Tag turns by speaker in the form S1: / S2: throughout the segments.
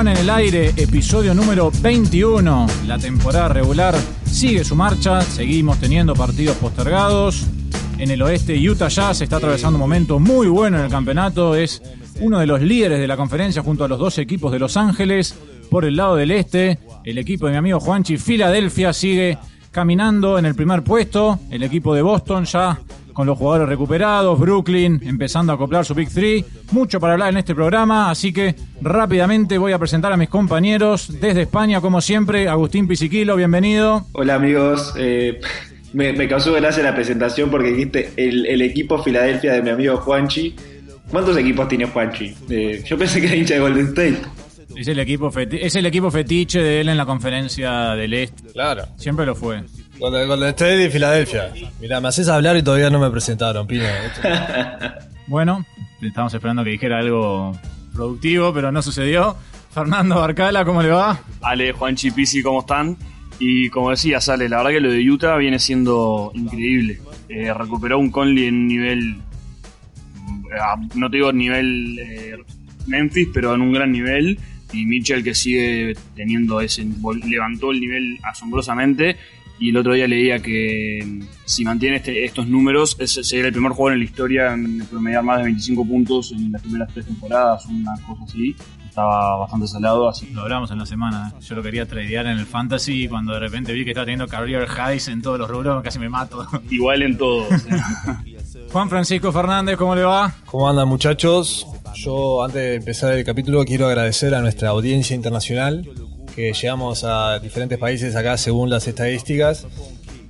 S1: En el aire, episodio número 21. La temporada regular sigue su marcha, seguimos teniendo partidos postergados. En el oeste, Utah Jazz está atravesando un momento muy bueno en el campeonato. Es uno de los líderes de la conferencia junto a los dos equipos de Los Ángeles. Por el lado del este, el equipo de mi amigo Juanchi, Filadelfia, sigue caminando en el primer puesto. El equipo de Boston ya con los jugadores recuperados, Brooklyn empezando a acoplar su Big Three. Mucho para hablar en este programa, así que rápidamente voy a presentar a mis compañeros desde España, como siempre, Agustín Pisiquilo, bienvenido.
S2: Hola amigos, eh, me, causó gracia la presentación porque dijiste el, equipo Filadelfia de mi amigo Juanchi. ¿Cuántos equipos tiene Juanchi? Eh, yo pensé que era hincha de Golden State.
S1: Es el, equipo es el equipo fetiche de él en la conferencia del Este.
S3: Claro.
S1: Siempre lo fue.
S3: Golden, State y Filadelfia. Mira, me haces hablar y todavía no me presentaron, Pino.
S1: bueno, estamos esperando que dijera algo productivo, pero no sucedió. Fernando Barcala, ¿cómo le va?
S4: Ale, Juan Chipisi, ¿cómo están? Y como decía, Sale, la verdad que lo de Utah viene siendo increíble. Eh, recuperó un Conley en un nivel, eh, no te digo nivel eh, Memphis, pero en un gran nivel. Y Mitchell que sigue teniendo ese, levantó el nivel asombrosamente y el otro día leía que mm, si mantiene este, estos números, ese sería el primer jugador en la historia en promediar más de 25 puntos en las primeras tres temporadas, una cosa así. Estaba bastante salado, así.
S1: Lo hablamos en la semana. Yo lo quería tradear en el fantasy y cuando de repente vi que estaba teniendo career highs en todos los rubros, casi me mato.
S4: Igual en todos.
S1: Juan Francisco Fernández, ¿cómo le va?
S3: ¿Cómo andan muchachos? Yo antes de empezar el capítulo quiero agradecer a nuestra audiencia internacional que llegamos a diferentes países acá según las estadísticas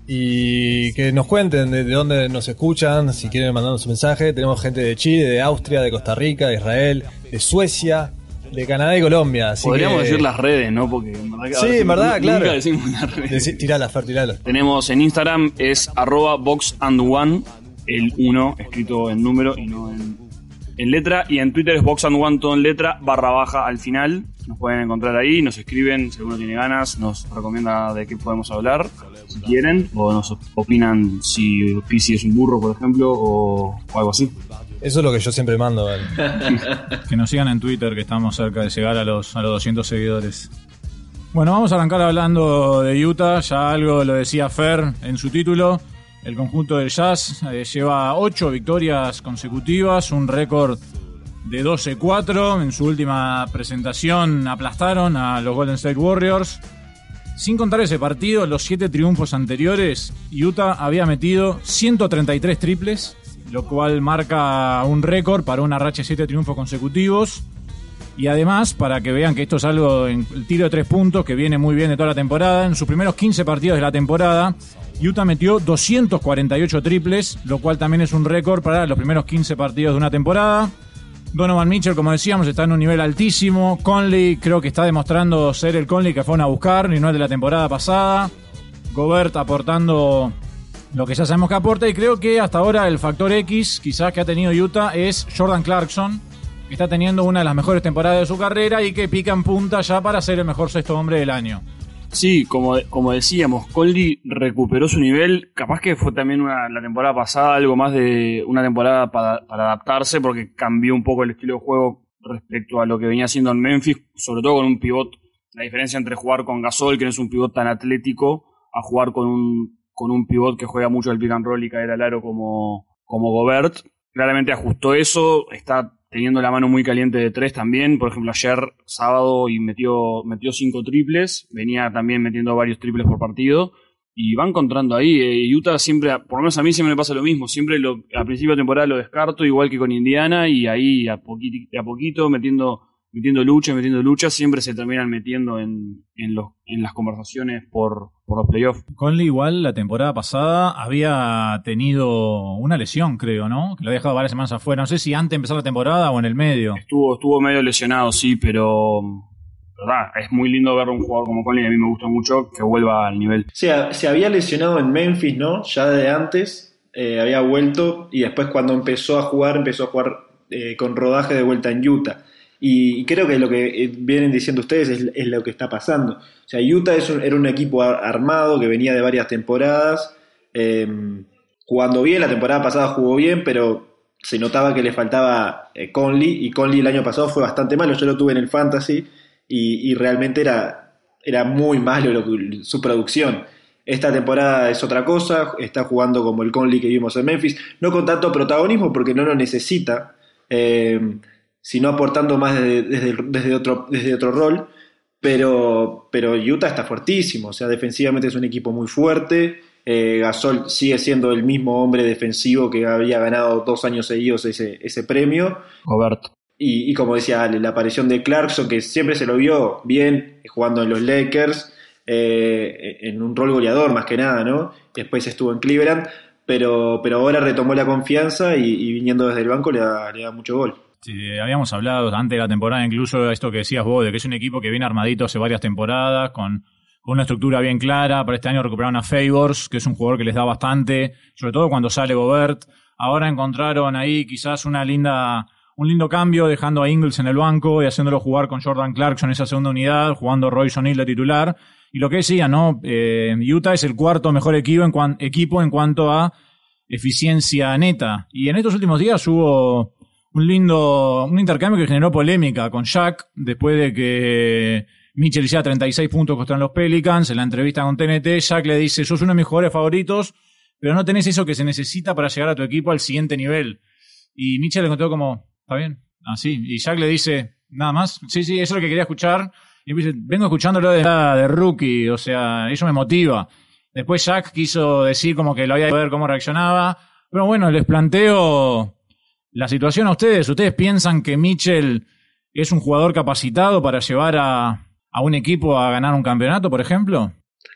S3: y que nos cuenten de, dónde nos escuchan, si quieren mandarnos un mensaje. Tenemos gente de Chile, de Austria, de Costa Rica, de Israel, de Suecia, de Canadá y Colombia.
S4: Podríamos decir las redes, ¿no? Porque
S3: en verdad, sí, en verdad, claro. Decimos las redes. Fer.
S4: Tenemos en Instagram es arroba box and one, el 1 escrito en número y no en, en letra. Y en Twitter es box and one todo en letra, barra baja al final. Nos pueden encontrar ahí, nos escriben si alguno tiene ganas, nos recomienda de qué podemos hablar, si quieren, o nos opinan si PC es un burro, por ejemplo, o, algo así.
S3: Eso es lo que yo siempre mando.
S1: que nos sigan en Twitter, que estamos cerca de llegar a los, a los 200 seguidores. Bueno, vamos a arrancar hablando de Utah. Ya algo lo decía Fer en su título. El conjunto del Jazz eh, lleva 8 victorias consecutivas, un récord de 12-4. En su última presentación aplastaron a los Golden State Warriors. Sin contar ese partido, los 7 triunfos anteriores, Utah había metido 133 triples, lo cual marca un récord para una racha de 7 triunfos consecutivos. Y además, para que vean que esto es algo en el tiro de 3 puntos que viene muy bien de toda la temporada, en sus primeros 15 partidos de la temporada, Utah metió 248 triples, lo cual también es un récord para los primeros 15 partidos de una temporada. Donovan Mitchell, como decíamos, está en un nivel altísimo. Conley creo que está demostrando ser el Conley que fueron a buscar y no el de la temporada pasada. Gobert aportando lo que ya sabemos que aporta y creo que hasta ahora el factor X quizás que ha tenido Utah es Jordan Clarkson, que está teniendo una de las mejores temporadas de su carrera y que pica en punta ya para ser el mejor sexto hombre del año.
S4: Sí, como, como decíamos, Conley recuperó su nivel. Capaz que fue también la temporada pasada algo más de una temporada para, adaptarse porque cambió un poco el estilo de juego respecto a lo que venía haciendo en Memphis, sobre todo con un pivot. La diferencia entre jugar con Gasol, que no es un pivot tan atlético, a jugar con un, con un pivot que juega mucho el pick and roll y caer al aro como, como Gobert. Claramente ajustó eso, está teniendo la mano muy caliente de tres también. Por ejemplo, ayer sábado y metió, metió cinco triples, venía también metiendo varios triples por partido. Y va encontrando ahí. Eh, Utah siempre, por lo menos a mí siempre me pasa lo mismo. Siempre lo, a principio de temporada lo descarto, igual que con Indiana, y ahí a a poquito metiendo metiendo lucha, metiendo lucha, siempre se terminan metiendo en, en, los, en las conversaciones por, por los playoffs.
S1: Conley igual la temporada pasada había tenido una lesión, creo, ¿no? Que lo había dejado varias semanas afuera. No sé si antes de empezar la temporada o en el medio.
S4: Estuvo, estuvo medio lesionado, sí, pero verdad, es muy lindo ver a un jugador como Conley, a mí me gusta mucho que vuelva al nivel.
S2: se había lesionado en Memphis, ¿no? Ya de antes, eh, había vuelto y después cuando empezó a jugar, empezó a jugar eh, con rodaje de vuelta en Utah. Y creo que lo que eh, vienen diciendo ustedes es, lo que está pasando. O sea, Utah era un equipo armado que venía de varias temporadas. Em, jugando bien, la temporada pasada jugó bien, pero se notaba que le faltaba eh, Conley. Y Conley el año pasado fue bastante malo. Yo lo tuve en el Fantasy y, realmente era, era muy malo su producción. Esta temporada es otra cosa, está jugando como el Conley que vimos en Memphis, no con tanto protagonismo porque no lo necesita, eh, sino aportando más desde, desde, otro, desde otro rol, pero, pero Utah está fuertísimo, o sea, defensivamente es un equipo muy fuerte, eh, Gasol sigue siendo el mismo hombre defensivo que había ganado dos años seguidos ese, ese premio.
S4: Roberto.
S2: Y, como decía Ale, la aparición de Clarkson, que siempre se lo vio bien jugando en los Lakers, eh, en un rol goleador más que nada, ¿no? Después estuvo en Cleveland, pero, pero ahora retomó la confianza y, viniendo desde el banco le da, le da mucho gol.
S1: Sí, habíamos hablado antes de la temporada, incluso esto que decías vos, de que es un equipo que viene armadito hace varias temporadas, con, una estructura bien clara. Para este año recuperaron a Favors, que es un jugador que les da bastante, sobre todo cuando sale Gobert. Ahora encontraron ahí quizás una linda un lindo cambio dejando a Ingles en el banco y haciéndolo jugar con Jordan Clarkson en esa segunda unidad, jugando Royce O'Neill de titular. Y lo que decía, ¿no? Eh, Utah es el cuarto mejor equipo en, equipo en cuanto a eficiencia neta. Y en estos últimos días hubo un lindo, un intercambio que generó polémica con Shaq después de que Mitchell hiciera 36 puntos contra los Pelicans en la entrevista con TNT. Shaq le dice, sos uno de mis jugadores favoritos, pero no tenés eso que se necesita para llegar a tu equipo al siguiente nivel. Y Mitchell le contó como, ¿Está bien? Así. y Jack le dice, nada más. Sí, sí, eso es lo que quería escuchar. Y dice, vengo escuchándolo de, de rookie, o sea, eso me motiva. Después Jack quiso decir como que lo había de ver cómo reaccionaba. Pero bueno, les planteo la situación a ustedes. ¿Ustedes piensan que Mitchell es un jugador capacitado para llevar a, a un equipo a ganar un campeonato, por ejemplo?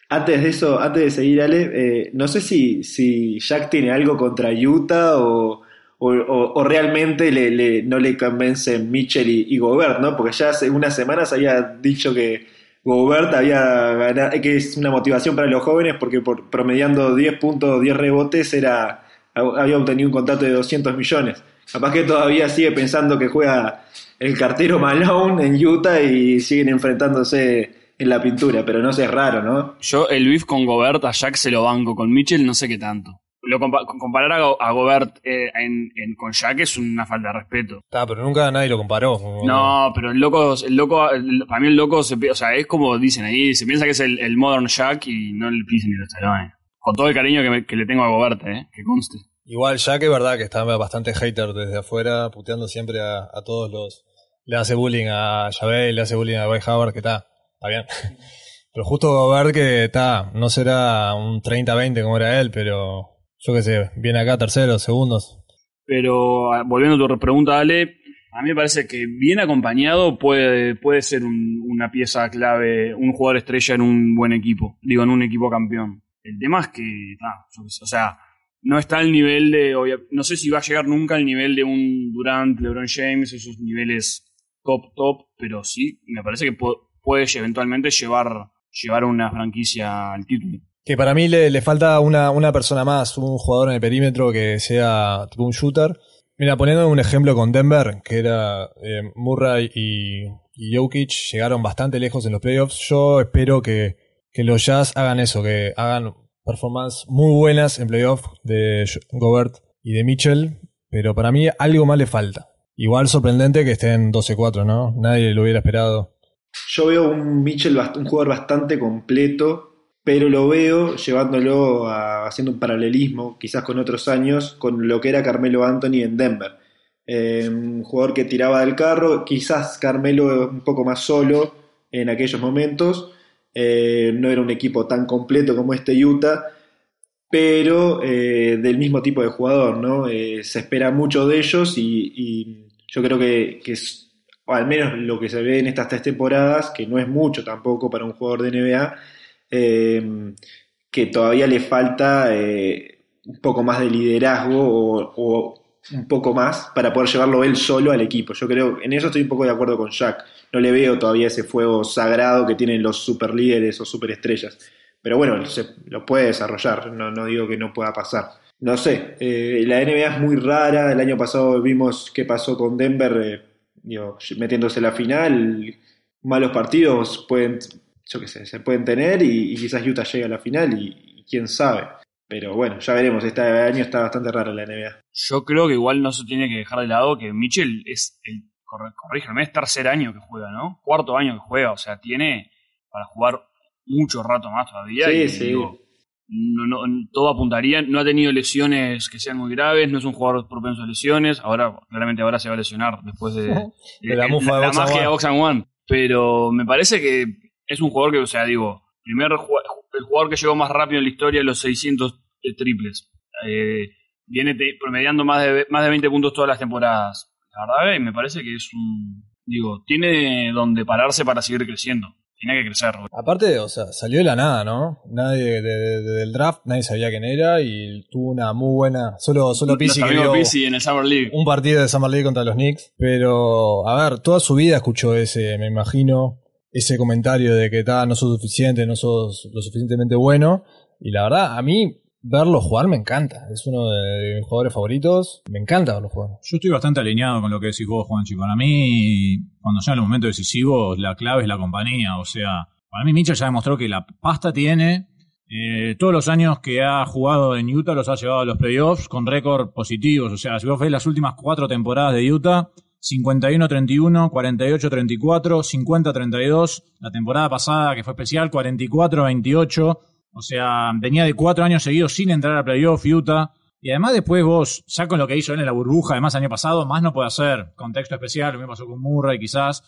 S2: Antes de eso, antes de seguir, Ale, eh, no sé si, si Jack tiene algo contra Utah o, o, realmente le, no le convencen Mitchell y, Gobert, ¿no? Porque ya hace unas semanas había dicho que Gobert había ganado, que es una motivación para los jóvenes porque por, promediando 10 puntos, 10 rebotes, era, había obtenido un contrato de 200 millones. Capaz que todavía sigue pensando que juega el cartero Malone en Utah y siguen enfrentándose en la pintura, pero no sé, es raro, ¿no?
S4: Yo el beef con Gobert a Jack se lo banco, con Mitchell no sé qué tanto lo comparar a, Gobert eh, en, con Jack es una falta de respeto.
S3: Está, pero nunca nadie lo comparó.
S4: No, pero el loco, el loco, para mí el loco, se, o sea, es como dicen ahí, se piensa que es el, modern Jack y no el Pisen ni el Stallone. Con todo el cariño que, le tengo a Gobert, eh, que conste.
S3: Igual Jack es verdad que está bastante hater desde afuera, puteando siempre a, todos los... Le hace bullying a Javel, le hace bullying a Dwight Howard, que está, está bien. Pero justo Gobert que está, no será un 30-20 como era él, pero yo qué sé, viene acá terceros, segundos.
S4: Pero ah, volviendo a tu pregunta, Ale, a mí me parece que bien acompañado puede, puede ser una pieza clave, un jugador estrella en un buen equipo, digo, en un equipo campeón. El tema es que, o sea, no está al nivel de, no sé si va a llegar nunca al nivel de un Durant, LeBron James, esos niveles top, top, pero sí, me parece que puede eventualmente llevar, llevar una franquicia al título.
S3: Que para mí le, falta una, una, persona más, un jugador en el perímetro que sea un shooter. Mira, poniendo un ejemplo con Denver, que era eh, Murray y, Jokic, llegaron bastante lejos en los playoffs. Yo espero que, que los Jazz hagan eso, que hagan performances muy buenas en playoffs de Gobert y de Mitchell, pero para mí algo más le falta. Igual sorprendente que estén 12-4, ¿no? Nadie lo hubiera esperado.
S2: Yo veo un Mitchell, un jugador bastante completo, pero lo veo llevándolo a, haciendo un paralelismo, quizás con otros años, con lo que era Carmelo Anthony en Denver. Eh, un jugador que tiraba del carro, quizás Carmelo un poco más solo en aquellos momentos, eh, no era un equipo tan completo como este Utah, pero eh, del mismo tipo de jugador, ¿no? se espera mucho de ellos y, yo creo que, es, al menos lo que se ve en estas tres temporadas, que no es mucho tampoco para un jugador de NBA, eh, que todavía le falta eh, un poco más de liderazgo o, un poco más para poder llevarlo él solo al equipo. Yo creo, en eso estoy un poco de acuerdo con Jack. No le veo todavía ese fuego sagrado que tienen los super líderes o super estrellas. Pero bueno, se, lo puede desarrollar, no, digo que no pueda pasar. No sé, eh, la NBA es muy rara. El año pasado vimos qué pasó con Denver, metiéndose en la final. Malos partidos pueden yo qué sé, se pueden tener y, quizás Utah llegue a la final y, quién sabe. Pero bueno, ya veremos, este año está bastante raro la NBA.
S4: Yo creo que igual no se tiene que dejar de lado que Mitchell es el, corrígeme, es tercer año que juega, ¿no? Cuarto año que juega, o sea, tiene para jugar mucho rato más todavía.
S2: Sí,
S4: y,
S2: sí.
S4: digo, no, no, todo apuntaría, no ha tenido lesiones que sean muy graves, no es un jugador propenso a lesiones, ahora claramente ahora se va a lesionar después de,
S3: De la mufa de Box and
S4: magia de. Box and One, pero me parece que es un jugador que, o sea, digo, primer el jugador que llegó más rápido en la historia de los 600 triples, Eh, viene te- promediando más de, más de 20 puntos todas las temporadas, la verdad, y me parece que es un, digo, tiene donde pararse para seguir creciendo, tiene que crecer.
S3: Aparte, o sea, salió de la nada, ¿no? Nadie de- de- de- del draft, nadie sabía quién era y tuvo una muy buena. Solo, solo Pizzi que
S4: amigo
S3: vio
S4: Pizzi en el Summer League.
S3: un partido de Summer League contra los Knicks. Pero, a ver, toda su vida escuchó ese, me imagino, ese comentario de que "Ta, no sos suficiente, no sos lo suficientemente bueno. Y la verdad, a mí verlo jugar me encanta. Es uno de mis jugadores favoritos. Me encanta verlo jugar.
S1: Yo estoy bastante alineado con lo que decís vos, Juanchi. Para mí, cuando sean los momentos decisivos, la clave es la compañía. O sea, para mí Mitchell ya demostró que la pasta tiene. Eh, todos los años que ha jugado en Utah los ha llevado a los playoffs con récord positivos. O sea, si vos ves las últimas cuatro temporadas de Utah, 51-31, 48-34, 50-32. La temporada pasada, que fue especial, 44-28. O sea, venía de cuatro años seguidos sin entrar a playoff Utah. Y además después vos, ya con lo que hizo él en la burbuja, además año pasado, más no puede hacer. Contexto especial, lo mismo pasó con Murray quizás.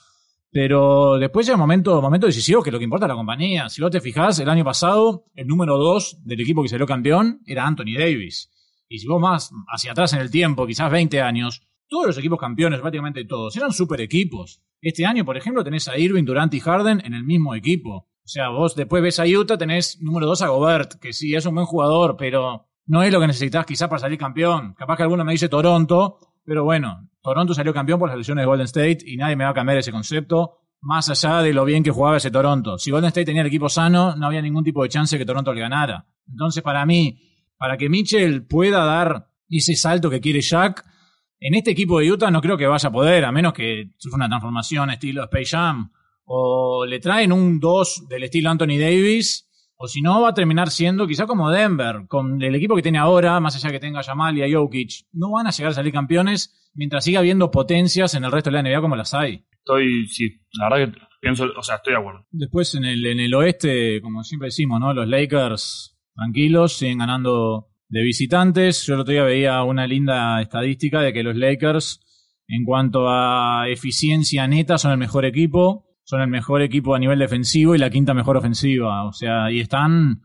S1: Pero después llega un momento, momento decisivo que lo que importa es la compañía. Si vos te fijás, el año pasado, el número dos del equipo que salió campeón era Anthony Davis. Y si vos más hacia atrás en el tiempo, quizás 20 años, todos los equipos campeones, prácticamente todos, eran super equipos. Este año, por ejemplo, tenés a Irving, Durant y Harden en el mismo equipo. O sea, vos después ves a Utah, tenés número 2 a Gobert, que sí, es un buen jugador, pero no es lo que necesitas quizás para salir campeón. Capaz que alguno me dice Toronto, pero bueno, Toronto salió campeón por las lesiones de Golden State y nadie me va a cambiar ese concepto, más allá de lo bien que jugaba ese Toronto. Si Golden State tenía el equipo sano, no había ningún tipo de chance que Toronto le ganara. Entonces, para mí, para que Mitchell pueda dar ese salto que quiere Jack, en este equipo de Utah no creo que vaya a poder, a menos que sufra una transformación estilo Space Jam, o le traen un 2 del estilo Anthony Davis, o si no va a terminar siendo quizá como Denver, con el equipo que tiene ahora, más allá que tenga a Jamal y a Jokic, no van a llegar a salir campeones mientras siga habiendo potencias en el resto de la NBA como las hay.
S4: Estoy, sí, la verdad que pienso, o sea, estoy de acuerdo.
S1: Después en el, en el oeste, como siempre decimos, ¿no? Los Lakers tranquilos, siguen ganando de visitantes. Yo el otro día veía una linda estadística de que los Lakers, en cuanto a eficiencia neta, son el mejor equipo. Son el mejor equipo a nivel defensivo y la quinta mejor ofensiva. O sea, y están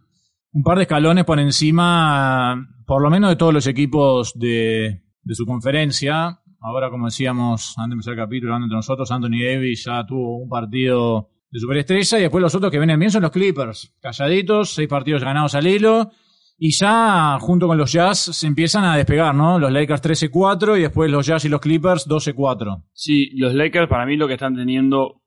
S1: un par de escalones por encima, por lo menos de todos los equipos de, su conferencia. Ahora, como decíamos antes de empezar el capítulo, hablando entre nosotros, Anthony Davis ya tuvo un partido de superestrella y después los otros que vienen bien son los Clippers. Calladitos, seis partidos ganados al hilo. Y ya junto con los Jazz se empiezan a despegar, ¿no? Los Lakers 13-4 y después los Jazz y los Clippers 12-4.
S4: Sí, los Lakers para mí lo que están teniendo,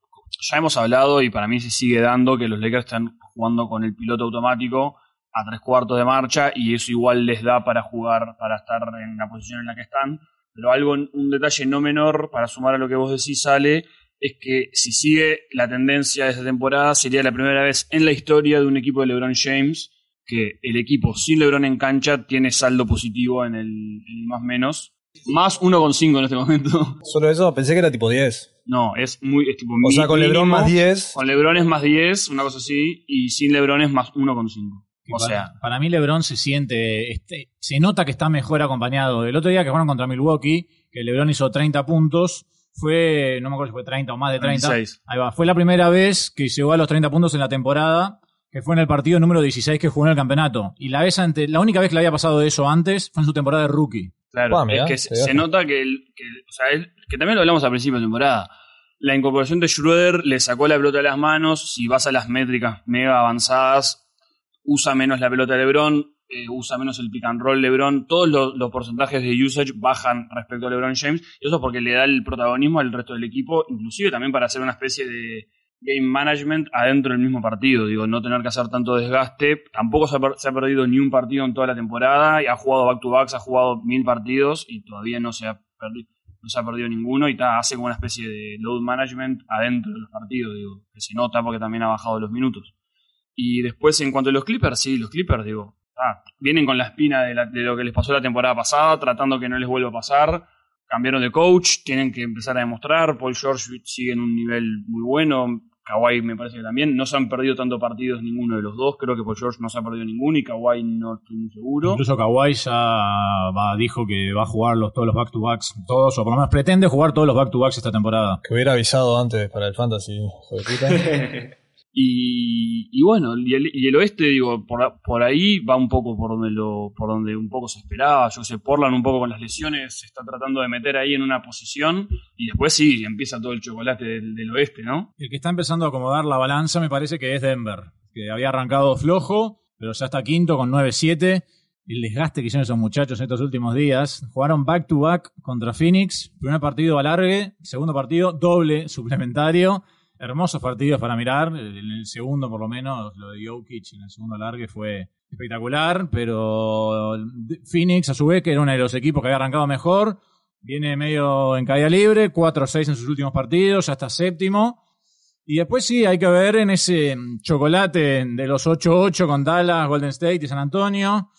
S4: ya hemos hablado y para mí se sigue dando que los Lakers están jugando con el piloto automático a tres cuartos de marcha y eso igual les da para jugar, para estar en la posición en la que están. Pero algo, un detalle no menor para sumar a lo que vos decís, sale, es que si sigue la tendencia de esta temporada, sería la primera vez en la historia de un equipo de LeBron James que el equipo sin LeBron en cancha tiene saldo positivo en el, en el más menos. Más 1,5 en este momento.
S3: Solo eso, pensé que era tipo 10.
S4: No, es muy. Es tipo
S3: O sea, con
S4: mínimo.
S3: LeBron más 10.
S4: Con LeBron es más 10, una cosa así, y sin LeBron es más 1,5. O
S1: para,
S4: sea,
S1: para mí LeBron se siente, este, se nota que está mejor acompañado. El otro día que jugaron contra Milwaukee, que LeBron hizo 30 puntos, fue, no me acuerdo si fue 30 o más de 30.
S4: 26.
S1: Ahí va, fue la primera vez que llegó a los 30 puntos en la temporada, que fue en el partido número 16 que jugó en el campeonato. Y la vez ante, la única vez que le había pasado eso antes fue en su temporada de rookie.
S4: claro,
S3: mirá,
S4: es que
S3: se
S4: nota que, el, que, o sea, él- que también lo hablamos al principio de temporada. La incorporación de Schroeder le sacó la pelota de las manos. Si vas a las métricas mega avanzadas, usa menos la pelota de LeBron, eh, usa menos el pick and roll LeBron. Todos los, los porcentajes de usage bajan respecto a LeBron James. Y eso es porque le da el protagonismo al resto del equipo, inclusive también para hacer una especie de game management adentro del mismo partido. Digo, no tener que hacer tanto desgaste. Tampoco se ha, perdido ni un partido en toda la temporada. Y ha jugado back to backs, ha jugado mil partidos y todavía no se ha perdido. No se ha perdido ninguno y ta, hace como una especie de load management adentro de los partidos, digo, que se nota porque también ha bajado los minutos. Y después, en cuanto a los Clippers, sí, los Clippers, digo, vienen con la espina de, la- de lo que les pasó la temporada pasada, tratando que no les vuelva a pasar. cambiaron de coach, tienen que empezar a demostrar. Paul George sigue en un nivel muy bueno. Kawhi me parece que también. No se han perdido tanto partidos ninguno de los dos. Creo que Paul George no se ha perdido ninguno y Kawhi no estoy muy seguro.
S1: Incluso Kawhi ya va- dijo que va a jugar los, todos los back-to-backs, todos, o por lo menos pretende jugar todos los back-to-backs esta temporada.
S3: Que hubiera avisado antes para el fantasy, puta.
S4: Y, bueno, y el, oeste, digo, por, por ahí va un poco por donde lo, por donde un poco se esperaba. Yo sé, Portland un poco con las lesiones se está tratando de meter ahí en una posición y después sí, empieza todo el chocolate del, oeste, ¿no?
S1: El que está empezando a acomodar la balanza me parece que es Denver, que había arrancado flojo, pero ya está quinto con 9-7. El desgaste que hicieron esos muchachos en estos últimos días. Jugaron back-to-back contra Phoenix. Primer partido alargue, segundo partido doble suplementario. Hermosos partidos para mirar. En el segundo, por lo menos, lo de Jokic en el segundo alargue fue espectacular. Pero Phoenix, a su vez, que era uno de los equipos que había arrancado mejor, viene medio en caída libre. 4-6 en sus últimos partidos, ya está séptimo. Y después sí, hay que ver en ese chocolate de los 8-8 con Dallas, Golden State y San Antonio.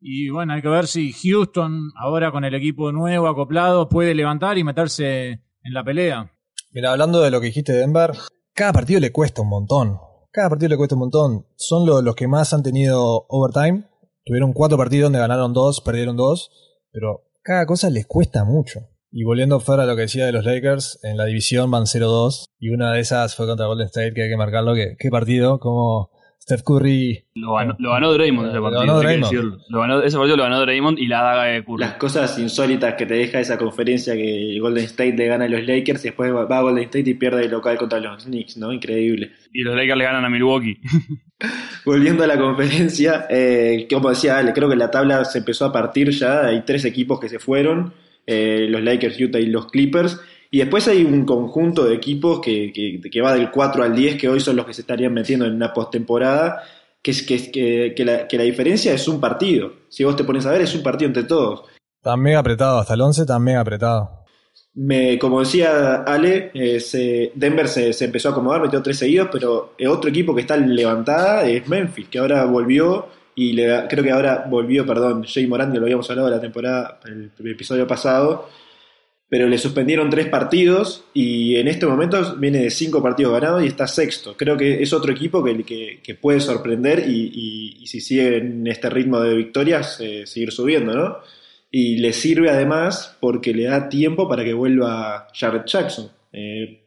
S1: Y bueno, hay que ver si Houston, ahora con el equipo nuevo acoplado, puede levantar y meterse en la pelea.
S3: Mira, hablando de lo que dijiste de Denver, cada partido le cuesta un montón. Cada partido le cuesta un montón. Son lo- los que más han tenido overtime. Tuvieron cuatro partidos donde ganaron dos, perdieron dos. Pero cada cosa les cuesta mucho. Y volviendo fuera a lo que decía de los Lakers, en la división van 0-2. Y una de esas fue contra Golden State, que hay que marcarlo. Que, ¿Qué partido? Como Steph Curry
S4: Lo ganó, lo ganó Draymond ese
S3: Lo
S4: partido.
S3: ganó Draymond.
S4: Lo ganó- ese partido lo ganó Draymond y la daga de Curry.
S2: Las cosas insólitas que te deja esa conferencia que Golden State le gana a los Lakers y después va a Golden State y pierde el local contra los Knicks, ¿no? Increíble.
S4: Y los Lakers le ganan a Milwaukee.
S2: Volviendo a la conferencia, eh, como decía Ale, creo que la tabla se empezó a partir ya, hay tres equipos que se fueron, eh, los Lakers, Utah y los Clippers, y después hay un conjunto de equipos que, que, que va del 4 al 10, que hoy son los que se estarían metiendo en una postemporada, que, es, que, que, que la, que la diferencia es un partido. Si vos te pones a ver, es un partido entre todos.
S3: Está mega apretado, hasta el 11 está mega apretado.
S2: Me, como decía Ale, eh, se- Denver se, se empezó a acomodar, metió tres seguidos, pero el otro equipo que está levantada es Memphis, que ahora volvió y le, creo que ahora volvió, perdón, Jay Morant, que lo habíamos hablado la temporada, el, el episodio pasado, pero le suspendieron tres partidos y en este momento viene de cinco partidos ganados y está sexto. Creo que es otro equipo que, que, puede sorprender y, si sigue en este ritmo de victorias, eh, seguir subiendo, ¿no? Y le sirve además porque le da tiempo para que vuelva Jared Jackson. Eh,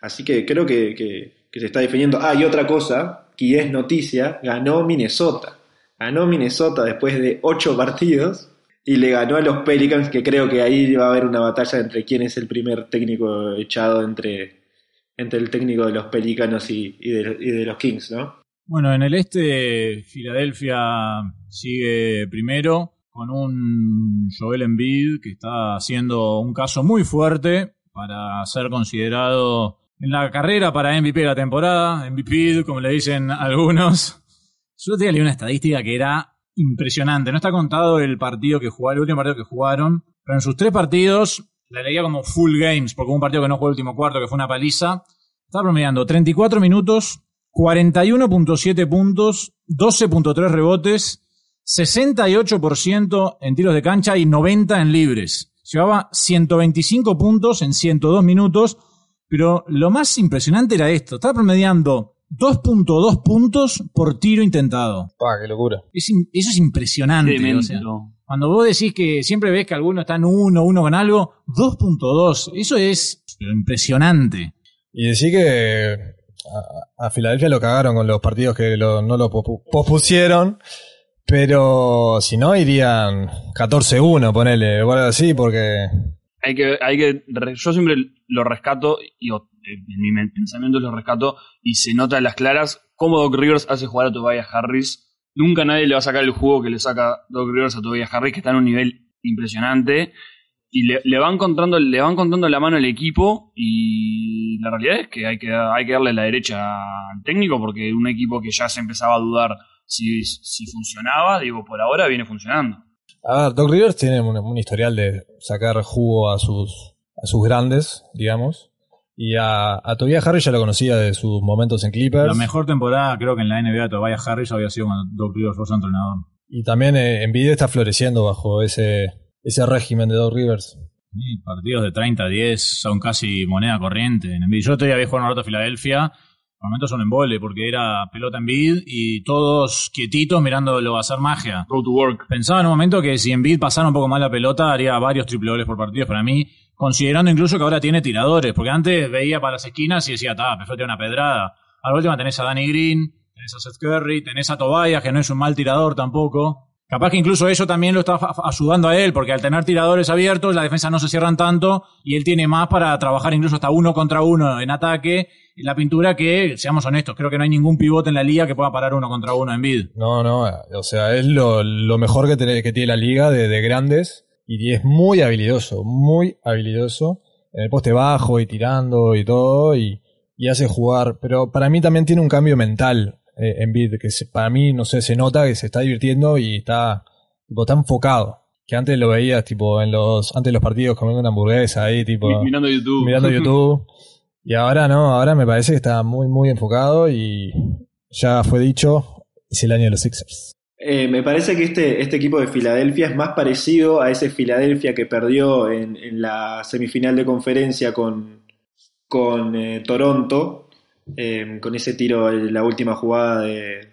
S2: así que creo que se está definiendo. Ah, y otra cosa, que es noticia, ganó Minnesota. Ganó Minnesota después de ocho partidos y le ganó a los Pelicans, que creo que ahí va a haber una batalla entre quién es el primer técnico echado entre, entre el técnico de los Pelicanos y, y de, los Kings, ¿no?
S1: Bueno, en el este, Filadelfia sigue primero con un Joel Embiid que está haciendo un caso muy fuerte para ser considerado en la carrera para MVP de la temporada, MVP, como le dicen algunos. Yo te leí una estadística que era impresionante. No está contado el partido que jugaron, el último partido que jugaron, pero en sus tres partidos la leía como full games, porque un partido que no jugó el último cuarto, que fue una paliza. Estaba promediando 34 minutos, 41.7 puntos, 12.3 rebotes, 68% en tiros de cancha y 90 en libres. Llevaba 125 puntos en 102 minutos, pero lo más impresionante era esto. Estaba promediando 2.2 puntos por tiro intentado.
S3: Pa, qué locura.
S1: Es eso es impresionante.
S4: Tremendo.
S1: o sea, cuando vos decís que siempre ves que alguno está en 1, 1 con algo, 2.2. Eso es impresionante.
S3: Y decir que a, a Filadelfia lo cagaron con los partidos que lo- no lo pospusieron. Pero si no, irían 14-1, ponele, o algo así, porque
S4: hay que, hay que, yo siempre lo rescato, y en mi pensamiento lo rescato, y se nota en las claras cómo Doc Rivers hace jugar a Tobias Harris. Nunca nadie le va a sacar el juego que le saca Doc Rivers a Tobias Harris, que está en un nivel impresionante. Y le, le va encontrando, le va encontrando la mano al equipo, y la realidad es que hay que, hay que darle la derecha al técnico, porque un equipo que ya se empezaba a dudar si, si funcionaba, digo, por ahora viene funcionando.
S3: A ver, Doc Rivers tiene un, un historial de sacar jugo a sus, a sus grandes, digamos. Y a, a Tobias Harris ya lo conocía de sus momentos en Clippers.
S1: La mejor temporada creo que en la NBA de Tobias Harris había sido cuando Doc Rivers fue su entrenador.
S3: Y también eh, Embiid está floreciendo bajo ese, ese régimen de Doc Rivers.
S1: Sí, partidos de 30 a 10 son casi moneda corriente. En Embiid. Yo todavía había jugado en Roto Filadelfia. Por momentos son embole porque era pelota en bid y todos quietitos mirándolo hacer magia.
S4: Go to work.
S1: Pensaba en un momento que si en bid pasara un poco más la pelota haría varios triple dobles por partido. Para mí, considerando incluso que ahora tiene tiradores, porque antes veía para las esquinas y decía, está, perfecto, una pedrada. A la última tenés a Danny Green, tenés a Seth Curry, tenés a Tobias, que no es un mal tirador tampoco. Capaz que incluso eso también lo está ayudando a él, porque al tener tiradores abiertos, la defensa no se cierran tanto y él tiene más para trabajar incluso hasta uno contra uno en ataque. En la pintura que, seamos honestos, creo que no hay ningún pivote en la liga que pueda parar uno contra uno en bid.
S3: No, no, o sea, es lo, mejor que, tiene- que tiene la liga de grandes y es muy habilidoso, muy habilidoso en el poste bajo y tirando y todo y, y hace jugar, pero para mí también tiene un cambio mental eh, en bid que se- para mí, no sé, se nota que se está divirtiendo y está, tipo, está enfocado. Que antes lo veías, tipo, en los, antes de los partidos comiendo una hamburguesa ahí, tipo,
S4: Mi- Mirando YouTube.
S3: mirando YouTube. Y ahora no, ahora me parece que está muy, muy enfocado y ya fue dicho, es el año de los Sixers.
S2: Eh, me parece que este, este equipo de Filadelfia es más parecido a ese Filadelfia que perdió en, la semifinal de conferencia con, con eh, Toronto, eh, con ese tiro en la última jugada de,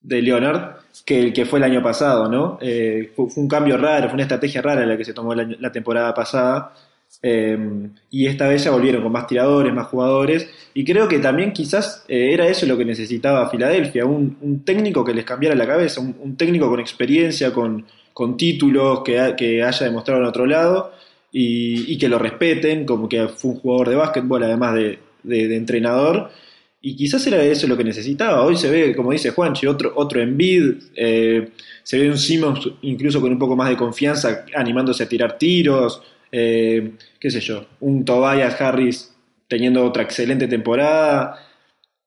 S2: de Leonard, que el que fue el año pasado, ¿no? Eh, fue, un cambio raro, fue una estrategia rara la que se tomó la temporada pasada. Eh, y esta vez ya volvieron con más tiradores, más jugadores. Y creo que también quizás eh, era eso lo que necesitaba Filadelfia, un, técnico que les cambiara la cabeza, un, técnico con experiencia, con, con títulos, que, que haya demostrado en otro lado y, que lo respeten, como que fue un jugador de básquetbol además de, de- de entrenador. Y quizás era eso lo que necesitaba. Hoy se ve, como dice Juanchi, otro, otro Embiid, eh, se ve un Simmons incluso con un poco más de confianza, animándose a tirar tiros, eh, qué sé yo, un Tobias Harris teniendo otra excelente temporada.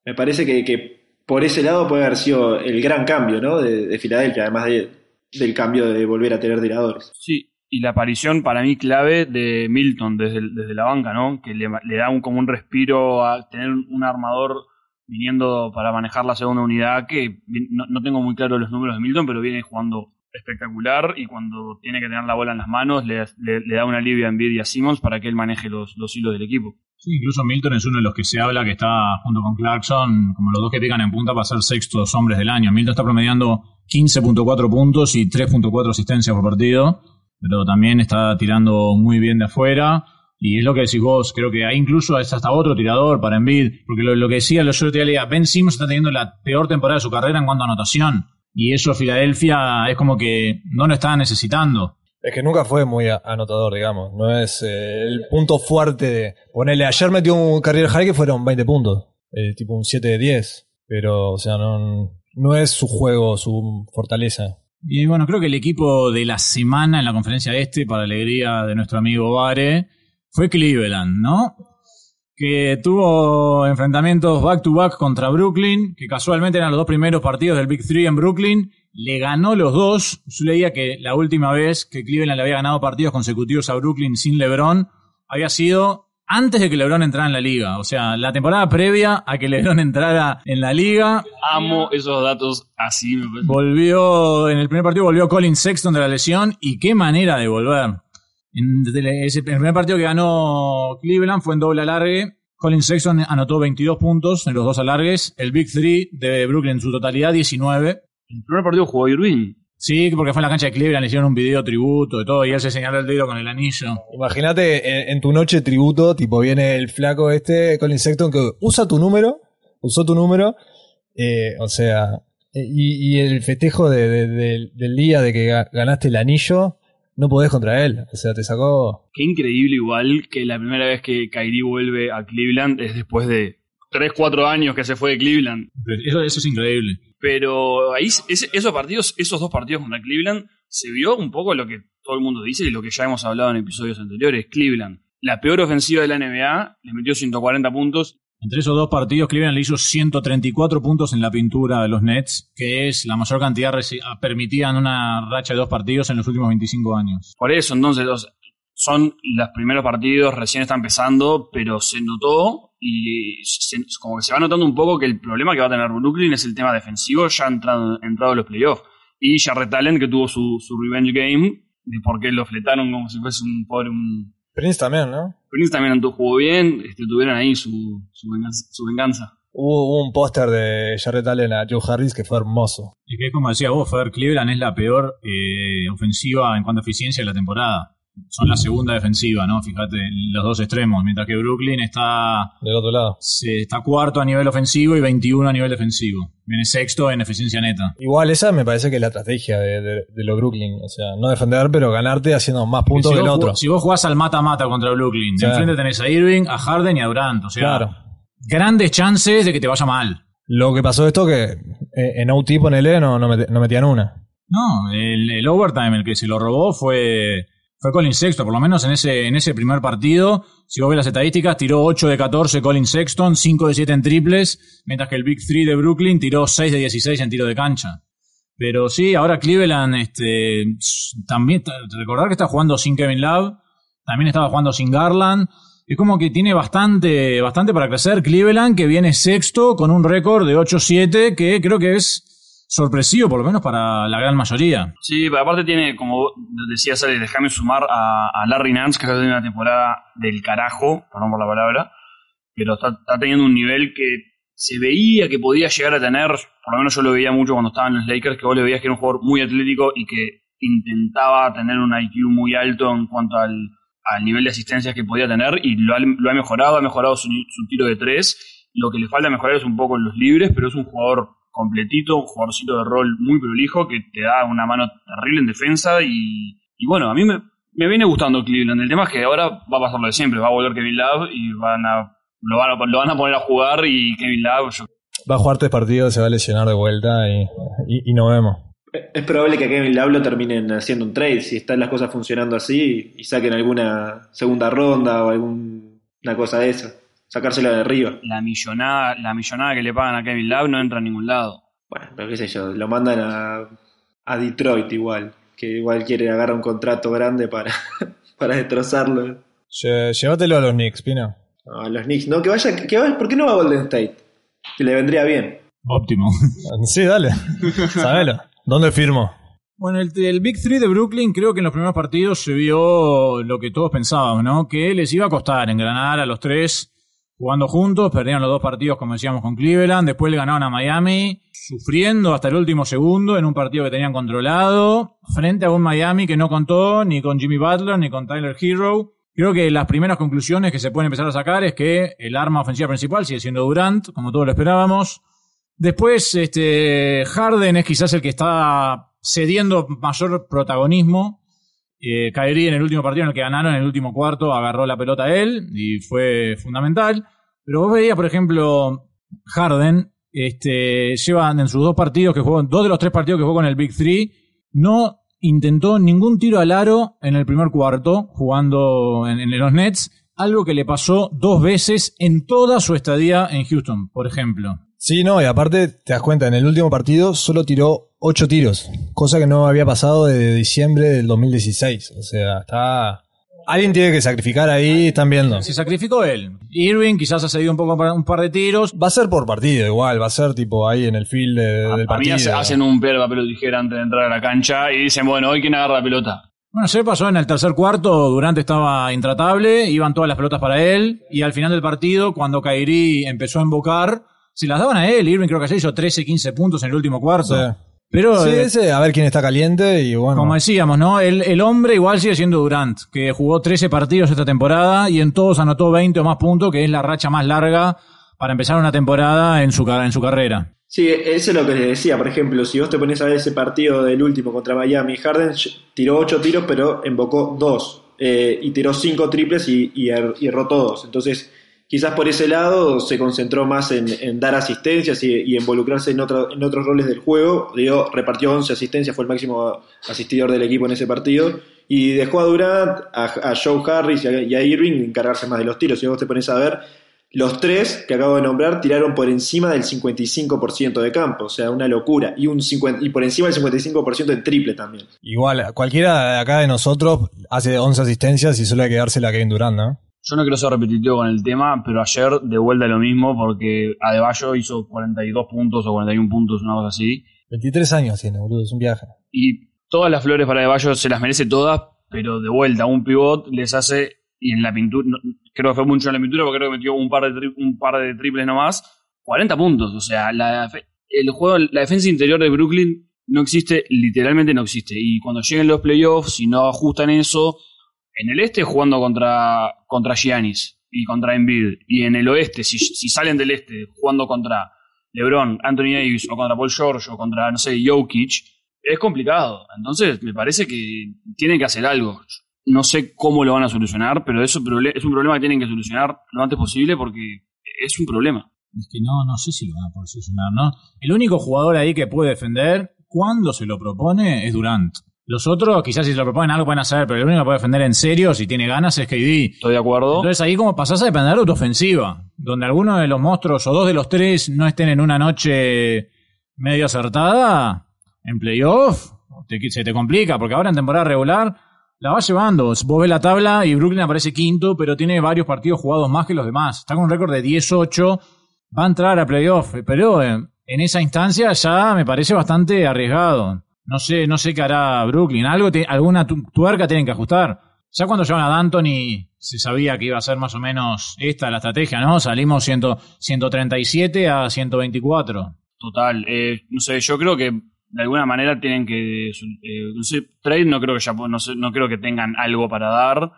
S2: Me parece que, por ese lado puede haber sido el gran cambio ¿no? de, de Filadelfia, además de- del cambio de volver a tener tiradores.
S4: Sí, y la aparición para mí clave de Milton desde, desde la banca, ¿no? Que le, da un, como un respiro a tener un armador viniendo para manejar la segunda unidad, que no, no tengo muy claro los números de Milton, pero viene jugando espectacular y cuando tiene que tener la bola en las manos le, da una alivio a Embiid y a Simmons para que él maneje los, los hilos del equipo.
S1: Sí, incluso Milton es uno de los que se habla que está junto con Clarkson, como los dos que pican en punta para ser sextos hombres del año. Milton está promediando 15.4 puntos y 3.4 asistencias por partido, pero también está tirando muy bien de afuera. Y es lo que decís vos, creo que hay incluso es hasta otro tirador para Embiid, porque lo, lo que decía lo yo te leía, Ben Simmons está teniendo la peor temporada de su carrera en cuanto a anotación. Y eso Filadelfia es como que no lo está necesitando.
S3: Es que nunca fue muy anotador, digamos. No es eh, el punto fuerte de. Ponerle, ayer metió un career high que fueron 20 puntos. eh, tipo un 7 de 10. Pero, o sea, no, no es su juego, su fortaleza.
S1: Y bueno, creo que el equipo de la semana en la conferencia este, para alegría de nuestro amigo Vare, fue Cleveland, ¿no? Que tuvo enfrentamientos back to back contra Brooklyn, que casualmente eran los dos primeros partidos del Big Three en Brooklyn. Le ganó los dos. Yo leía que la última vez que Cleveland le había ganado partidos consecutivos a Brooklyn sin LeBron había sido antes de que LeBron entrara en la liga. O sea, la temporada previa a que LeBron entrara en la liga,
S4: Amo esos datos así, me.
S1: Volvió, en el primer partido volvió Colin Sexton de la lesión y qué manera de volver. En desde ese, el primer partido que ganó Cleveland fue en doble alargue. Colin Sexton anotó 22 puntos en los dos alargues. El Big Three de Brooklyn en su totalidad 19.
S4: El primer partido jugó Irving.
S1: Sí, porque fue en la cancha de Cleveland, le hicieron un video tributo y todo, y él se señaló el dedo con el anillo.
S3: Imagínate en, en tu noche tributo, tipo viene el flaco este, Colin Sexton, que usa tu número, usó tu número, eh, o sea, eh, y, y el festejo de- de- de- del día de que ga- ganaste el anillo, no podés contra él, o sea, te sacó...
S4: Qué increíble igual que la primera vez que Kyrie vuelve a Cleveland es después de 3, 4 años que se fue de Cleveland.
S1: Eso, eso es increíble.
S4: Pero ahí ese- esos partidos, esos dos partidos contra Cleveland, se vio un poco lo que todo el mundo dice y lo que ya hemos hablado en episodios anteriores. Cleveland, la peor ofensiva de la NBA, le metió 140 puntos.
S1: Entre esos dos partidos, Cleveland le hizo 134 puntos en la pintura de los Nets, que es la mayor cantidad reci- permitida en una racha de dos partidos en los últimos 25 años.
S4: Por eso, entonces, son los primeros partidos, recién está empezando, pero se notó y se- como que se va notando un poco que el problema que va a tener Brooklyn es el tema defensivo ya entrado, entrado en los playoffs. Y Jarrett Allen, que tuvo su, su revenge game, de por qué lo fletaron como si fuese un pobre un,
S3: Prince también, ¿no?
S4: Prince también jugó bien, este, tuvieron ahí su, su, venganza, su venganza.
S3: Hubo, hubo un póster de Jarrett Allen a Joe Harris que fue hermoso.
S1: Y que es como decía vos, Fer, Cleveland es la peor eh, ofensiva en cuanto a eficiencia de la temporada. Son la segunda defensiva, ¿no? Fíjate, los dos extremos. Mientras que Brooklyn está,
S3: Del otro lado.
S1: se- está cuarto a nivel ofensivo y 21 a nivel defensivo. Viene sexto en eficiencia neta.
S3: Igual esa me parece que es la estrategia de, de, de los Brooklyn. O sea, no defender, pero ganarte haciendo más puntos
S1: si,
S3: que el otro.
S1: si vos jugás al mata-mata contra Brooklyn, de enfrente tenés a Irving, a Harden y a Durant. O sea,
S3: Claro.
S1: grandes chances de que te vaya mal.
S3: Lo que pasó esto que eh, en OT, ponele, no, no metían una.
S1: No, el, el overtime, el que se lo robó fue, fue Colin Sexton, por lo menos en ese, en ese primer partido. Si vos ves las estadísticas, tiró 8 de 14 Colin Sexton, 5 de 7 en triples, mientras que el Big 3 de Brooklyn tiró 6 de 16 en tiro de cancha. Pero sí, ahora Cleveland, este, también, recordar que está jugando sin Kevin Love, también estaba jugando sin Garland. Es como que tiene bastante, bastante para crecer Cleveland, que viene sexto con un récord de 8-7, que creo que es sorpresivo, por lo menos para la gran mayoría.
S4: Sí, pero aparte tiene, como decía Sally, déjame sumar a, Larry Nance, que ha tenido una temporada del carajo, perdón por la palabra, pero está, está teniendo un nivel que se veía que podía llegar a tener, por lo menos yo lo veía mucho cuando estaba en los Lakers, que vos le veías que era un jugador muy atlético y que intentaba tener un IQ muy alto en cuanto al, al nivel de asistencias que podía tener y lo ha, lo ha mejorado, ha mejorado su, su tiro de tres. Lo que le falta mejorar es un poco los libres, pero es un jugador completito, un jugadorcito de rol muy prolijo que te da una mano terrible en defensa y, y bueno, a mí me, me viene gustando Cleveland. El tema es que ahora va a pasar lo de siempre, va a volver Kevin Love y van a, lo, van a, lo van a poner a jugar y Kevin Love, yo-
S3: Va a jugar tres partidos, se va a lesionar de vuelta y, y, y nos vemos.
S2: Es probable que a Kevin Love lo terminen haciendo un trade si están las cosas funcionando así y saquen alguna segunda ronda o alguna cosa de esa. Sacársela de arriba.
S4: la millonada, la millonada que le pagan a Kevin Love no entra a ningún lado.
S2: Bueno, pero qué sé yo, lo mandan a, a Detroit igual, que igual quiere agarrar un contrato grande para, para destrozarlo.
S3: Llévatelo a los Knicks, Pino.
S2: No, a los Knicks, no, que vaya, que vaya, ¿por qué no va a Golden State? Que le vendría bien.
S1: Óptimo.
S3: Sí, dale. Sabelo. ¿Dónde firmo?
S1: Bueno, el, el Big Three de Brooklyn creo que en los primeros partidos se vio lo que todos pensábamos, ¿no? Que les iba a costar engranar a los tres jugando juntos, perdieron los dos partidos como decíamos con Cleveland, después le ganaron a Miami, sufriendo hasta el último segundo en un partido que tenían controlado, frente a un Miami que no contó ni con Jimmy Butler ni con Tyler Hero. Creo que las primeras conclusiones que se pueden empezar a sacar es que el arma ofensiva principal sigue siendo Durant, como todos lo esperábamos. Después, este, Harden es quizás el que está cediendo mayor protagonismo. Eh, en el último partido en el que ganaron, en el último cuarto, agarró la pelota a él y fue fundamental. Pero vos veías, por ejemplo, Harden, este, lleva en sus dos partidos que jugó, dos de los tres partidos que jugó con el Big Three, no intentó ningún tiro al aro en el primer cuarto, jugando en, en los Nets, algo que le pasó dos veces en toda su estadía en Houston, por ejemplo.
S3: Sí, no, y aparte te das cuenta, en el último partido solo tiró 8 tiros, cosa que no había pasado desde diciembre del 2016. O sea, está... Alguien tiene que sacrificar ahí, están viendo.
S1: Se sacrificó él. Irving quizás ha cedido un poco un par de tiros.
S3: Va a ser por partido igual, va a ser tipo ahí en el field de- del
S4: A, a mí
S3: partido.
S4: hace- hacen un piedra, papel o tijera antes de entrar a la cancha y dicen, bueno, hoy quién agarra la pelota.
S1: Bueno, se pasó en el tercer cuarto, Durante estaba intratable, iban todas las pelotas para él, y al final del partido, cuando Kairi empezó a invocar, se las daban a él. Irving creo que ayer hizo 13, 15 puntos en el último cuarto.
S3: Sí.
S1: Pero,
S3: Sí,
S1: eh,
S3: ese, a ver quién está caliente y bueno.
S1: como decíamos, ¿no? El, el hombre igual sigue siendo Durant, que jugó 13 partidos esta temporada y en todos anotó 20 o más puntos, que es la racha más larga para empezar una temporada en su, en su carrera.
S2: Sí, eso es lo que les decía. Por ejemplo, si vos te pones a ver ese partido del último contra Miami, Harden tiró 8 tiros, pero embocó 2. y tiró 5 triples y, y er- y erró todos. Entonces, quizás por ese lado se concentró más en, dar asistencias y, involucrarse en, otro- en otros roles del juego. Digo, repartió 11 asistencias, fue el máximo asistidor del equipo en ese partido. Y dejó a Durant, a, a Joe Harris y a, Irving encargarse más de los tiros. Si vos te pones a ver, los tres que acabo de nombrar tiraron por encima del 55% de campo, o sea, una locura. Y, un 50 y por encima del 55% en triple también.
S3: Igual, cualquiera de acá de nosotros hace 11 asistencias y solo hay que dársela a Kevin Durant, ¿no?
S4: Yo no quiero ser repetitivo con el tema, pero ayer de vuelta lo mismo porque Adebayo hizo 42 puntos o 41 puntos, una cosa así.
S3: 23 años tiene, boludo, es un viaje.
S4: Y todas las flores para Adebayo se las merece todas, pero de vuelta, un pivot les hace y en la pintura, creo que fue mucho en la pintura porque creo que metió un par de, un par de triples nomás, 40 puntos. O sea, la, el juego, la defensa interior de Brooklyn no existe, literalmente no existe. Y cuando lleguen los playoffs, si no ajustan eso, en el este jugando contra, contra Giannis y contra Embiid, y en el oeste, si, salen del este jugando contra LeBron, Anthony Davis o contra Paul George o contra, no sé, Jokic, es complicado. Entonces, me parece que tienen que hacer algo. No sé cómo lo van a solucionar, pero eso es un problema que tienen que solucionar lo antes posible porque es un problema.
S1: Es que no, no sé si lo van a poder solucionar, ¿no? El único jugador ahí que puede defender cuando se lo propone es Durant. Los otros, quizás si se lo proponen algo pueden hacer, pero el único que puede defender en serio, si tiene ganas, es KD.
S4: Estoy de acuerdo.
S1: Entonces ahí como pasás a depender de tu ofensiva, donde alguno de los monstruos o dos de los tres no estén en una noche medio acertada, en playoff, se te complica, porque ahora en temporada regular la va llevando. Vos ves la tabla y Brooklyn aparece quinto, pero tiene varios partidos jugados más que los demás. Está con un récord de 18 va a entrar a playoff, pero en esa instancia ya me parece bastante arriesgado. No sé, no sé qué hará Brooklyn. Algo alguna tuerca tienen que ajustar. Ya cuando llevan a D'Antoni se sabía que iba a ser más o menos esta la estrategia, ¿no? Salimos 137 a 124.
S4: Total. Eh, no sé, yo creo que de alguna manera tienen que. Eh, no sé, trade no creo que ya no, sé, no creo que tengan algo para dar.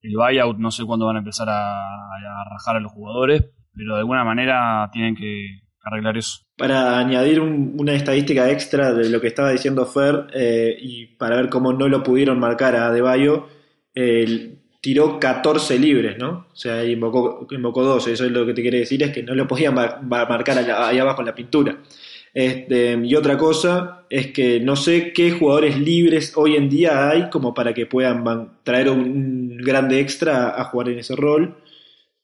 S4: El buyout no sé cuándo van a empezar a, a rajar a los jugadores pero de alguna manera tienen que arreglar eso.
S2: Para añadir una estadística extra de lo que estaba diciendo Fer eh, y para ver cómo no lo pudieron marcar a De Bayo, tiró 14 libres, ¿no? O sea, invocó, invocó 12. Eso es lo que te quiere decir, es que no lo podían marcar ahí abajo en la pintura. Este, y otra cosa es que no sé qué jugadores libres hoy en día hay como para que puedan traer un grande extra a jugar en ese rol.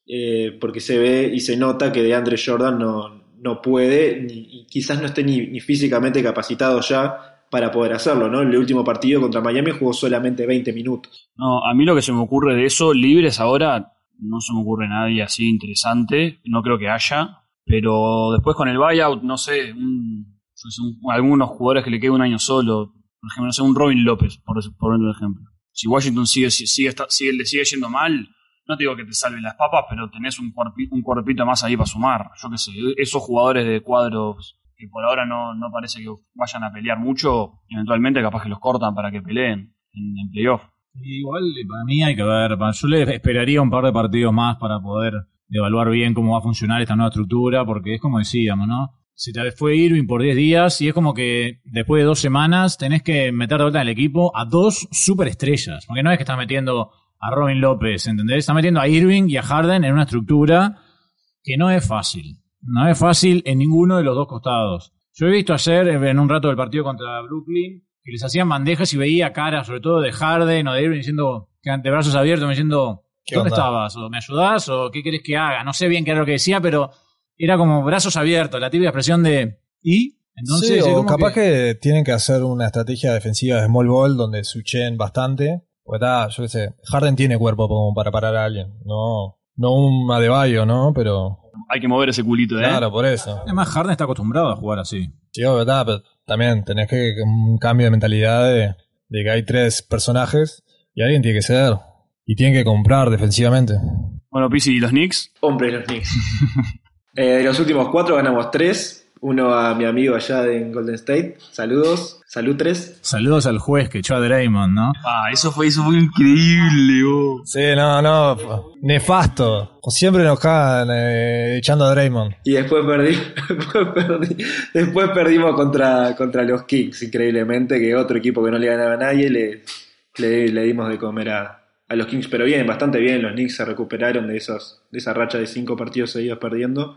S2: Eh, porque se ve y se nota que de Andre Jordan no, no puede, ni, y quizás no esté ni, físicamente capacitado ya para poder hacerlo, ¿no? El último partido contra Miami jugó solamente 20 minutos.
S4: No, a mí lo que se me ocurre de eso, libres ahora, no se me ocurre nadie así interesante, no creo que haya, pero después con el buyout, no sé, algunos jugadores que le quede un año solo, por ejemplo, no sé, un Robin López, por, por ejemplo. Si Washington sigue, sigue, sigue, le sigue yendo mal, no te digo que te salven las papas, pero tenés un, cuerpito, un cuerpito más ahí para sumar. Yo qué sé, esos jugadores de cuadros que por ahora no, no parece que vayan a pelear mucho, eventualmente capaz que los cortan para que peleen en, playoff.
S1: Igual para mí hay que ver, yo le esperaría un par de partidos más para poder evaluar bien cómo va a funcionar esta nueva estructura, porque es como decíamos, ¿no? Se te fue Irving por 10 días y es como que después de dos semanas tenés que meter de vuelta en el equipo a dos superestrellas, porque no es que estás metiendo a Robin López, ¿entendés? Está metiendo a Irving y a Harden en una estructura que no es fácil. No es fácil en ninguno de los dos costados. Yo he visto ayer, en un rato del partido contra Brooklyn, que les hacían bandejas y veía caras, sobre todo de Harden o de Irving, diciendo, que ante brazos abiertos, me diciendo, ¿dónde estabas? ¿O me ayudás? ¿O qué querés que haga? No sé bien qué era lo que decía, pero era como brazos abiertos, la típica expresión de, ¿y?
S3: Entonces, o capaz que... tienen que hacer una estrategia defensiva de small ball donde switchen bastante pues está, yo qué sé, Harden tiene cuerpo como para parar a alguien, no, no un Adebayo, ¿no? Pero...
S4: Hay que mover ese culito, ¿eh?
S3: Claro, por eso.
S1: Además, Harden está acostumbrado a jugar así.
S3: Sí, verdad, pero también tenés que un cambio de mentalidad de, que hay tres personajes y alguien tiene que ser y tiene que comprar defensivamente.
S4: Bueno, Pisi, ¿y los Knicks?
S2: Hombre, los Knicks. eh, de los últimos cuatro ganamos tres, uno a mi amigo allá en Golden State. Saludos. Salud tres.
S1: Saludos al juez que echó a Draymond, ¿no?
S4: Ah, eso fue, eso fue increíble, oh.
S3: Sí, no, no. Nefasto. Siempre nos cagan eh, echando a Draymond.
S2: Y después perdí, después, perdimos contra, contra los Kings, increíblemente, que otro equipo que no le ganaba a nadie, le, le, dimos de comer a, a los Kings, pero bien, bastante bien, los Knicks se recuperaron de esos, de esa racha de cinco partidos seguidos perdiendo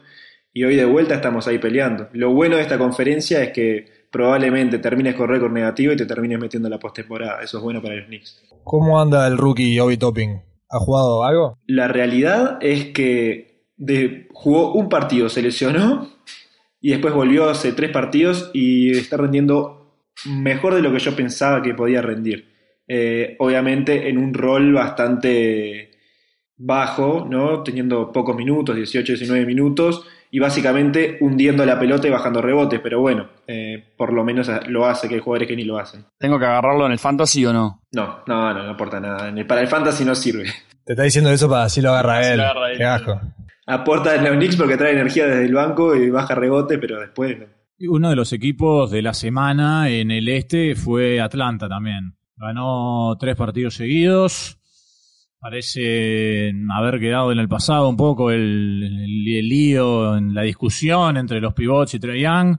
S2: y hoy de vuelta estamos ahí peleando. Lo bueno de esta conferencia es que probablemente termines con récord negativo y te termines metiendo en la postemporada. Eso es bueno para los Knicks.
S3: ¿Cómo anda el rookie Obi Topping? ¿Ha jugado algo?
S2: La realidad es que jugó un partido, se lesionó y después volvió hace tres partidos y está rendiendo mejor de lo que yo pensaba que podía rendir. Eh, obviamente en un rol bastante bajo, ¿no? Teniendo pocos minutos, 18, 19 minutos, y básicamente hundiendo la pelota y bajando rebotes, pero bueno, eh, por lo menos lo hace, que hay jugadores que ni lo hacen.
S4: ¿Tengo que agarrarlo en el fantasy o no?
S2: No, no, no, no aporta nada. Para el fantasy no sirve.
S3: Te está diciendo eso para así lo agarra
S4: Así
S3: él.
S4: lo agarra él.
S3: Qué asco.
S2: Aporta en los Knicks porque trae energía desde el banco y baja rebote, pero después no.
S1: Uno de los equipos de la semana en el este fue Atlanta también. Ganó tres partidos seguidos. Parece haber quedado en el pasado un poco el, el- el lío en la discusión entre los pivots y Trey Young.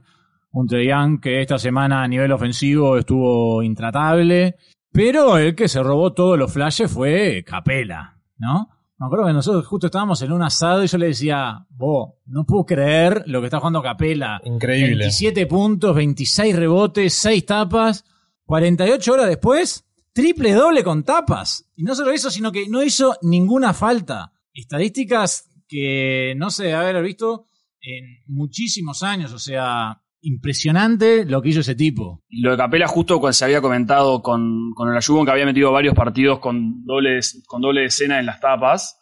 S1: Un Trey Young que esta semana a nivel ofensivo estuvo intratable. Pero el que se robó todos los flashes fue Capela, ¿no? Me acuerdo que nosotros justo estábamos en un asado y yo le decía, vos, no puedo creer lo que está jugando Capela.
S3: Increíble.
S1: 27 puntos, 26 rebotes, 6 tapas. 48 horas después, triple doble con tapas. Y no solo eso, sino que no hizo ninguna falta. Estadísticas que no se debe haber visto en muchísimos años. O sea, impresionante lo que hizo ese tipo.
S4: Lo de Capela justo cuando se había comentado con, con el Ayubon que había metido varios partidos con doble, con doble decena en las tapas,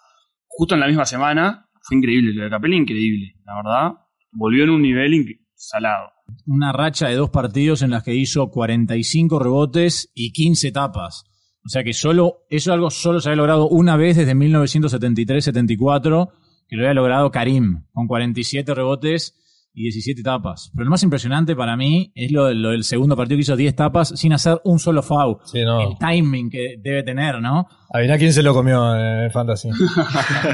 S4: justo en la misma semana, fue increíble. Lo de Capela increíble, la verdad. Volvió en un nivel salado.
S1: Una racha de dos partidos en las que hizo 45 rebotes y 15 tapas. O sea que solo, eso algo solo se había logrado una vez desde 1973-74, que lo había logrado Karim, con 47 rebotes y 17 tapas. Pero lo más impresionante para mí es lo, lo del segundo partido que hizo 10 tapas sin hacer un solo foul.
S3: Sí, no.
S1: El timing que debe tener, ¿no?
S3: Adivina quién se lo comió en el Fantasy.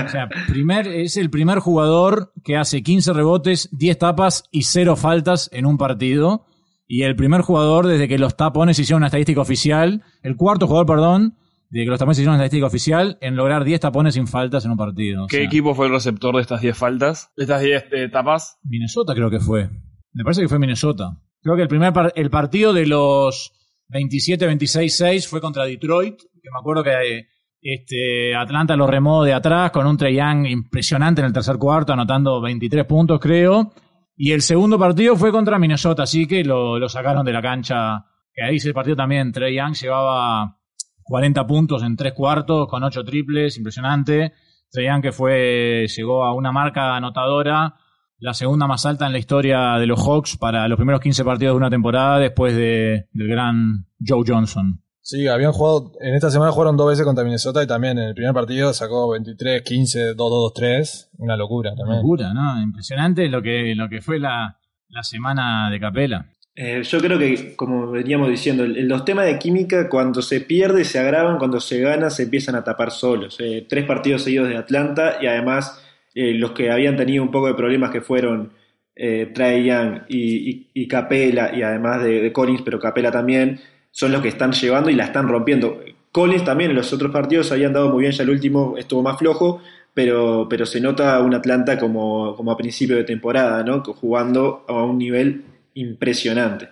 S1: O sea, primer, es el primer jugador que hace 15 rebotes, 10 tapas y 0 faltas en un partido. Y el primer jugador desde que los tapones hicieron una estadística oficial, el cuarto jugador, perdón, desde que los tapones hicieron una estadística oficial en lograr 10 tapones sin faltas en un partido. O
S4: ¿Qué
S1: sea,
S4: equipo fue el receptor de estas 10 faltas? De estas 10 eh, tapas.
S1: Minnesota creo que fue. Me parece que fue Minnesota. Creo que el primer par- el partido de los 27-26-6 fue contra Detroit, que me acuerdo que este, Atlanta lo remó de atrás con un Trey Young impresionante en el tercer cuarto, anotando 23 puntos, creo. Y el segundo partido fue contra Minnesota, así que lo, lo sacaron de la cancha. Que ahí ese partido también, Trey Young llevaba 40 puntos en tres cuartos, con 8 triples, impresionante. Young que fue, llegó a una marca anotadora, la segunda más alta en la historia de los Hawks para los primeros 15 partidos de una temporada después de, del gran Joe Johnson.
S3: Sí, habían jugado, en esta semana jugaron dos veces contra Minnesota y también en el primer partido sacó 23, 15, 2, 2, 2, 3. Una locura
S1: Una
S3: también.
S1: locura, ¿no? Impresionante lo que, lo que fue la, la semana de Capela.
S2: Eh, yo creo que, como veníamos diciendo, los temas de química cuando se pierde se agravan, cuando se gana se empiezan a tapar solos. Eh, tres partidos seguidos de Atlanta y además eh, los que habían tenido un poco de problemas que fueron eh, Trae Young y, y, y Capela y además de, de Collins, pero Capela también, son los que están llevando y la están rompiendo. Collins también en los otros partidos habían dado muy bien, ya el último estuvo más flojo, pero, pero se nota un Atlanta como, como a principio de temporada, ¿no? Jugando a un nivel impresionante.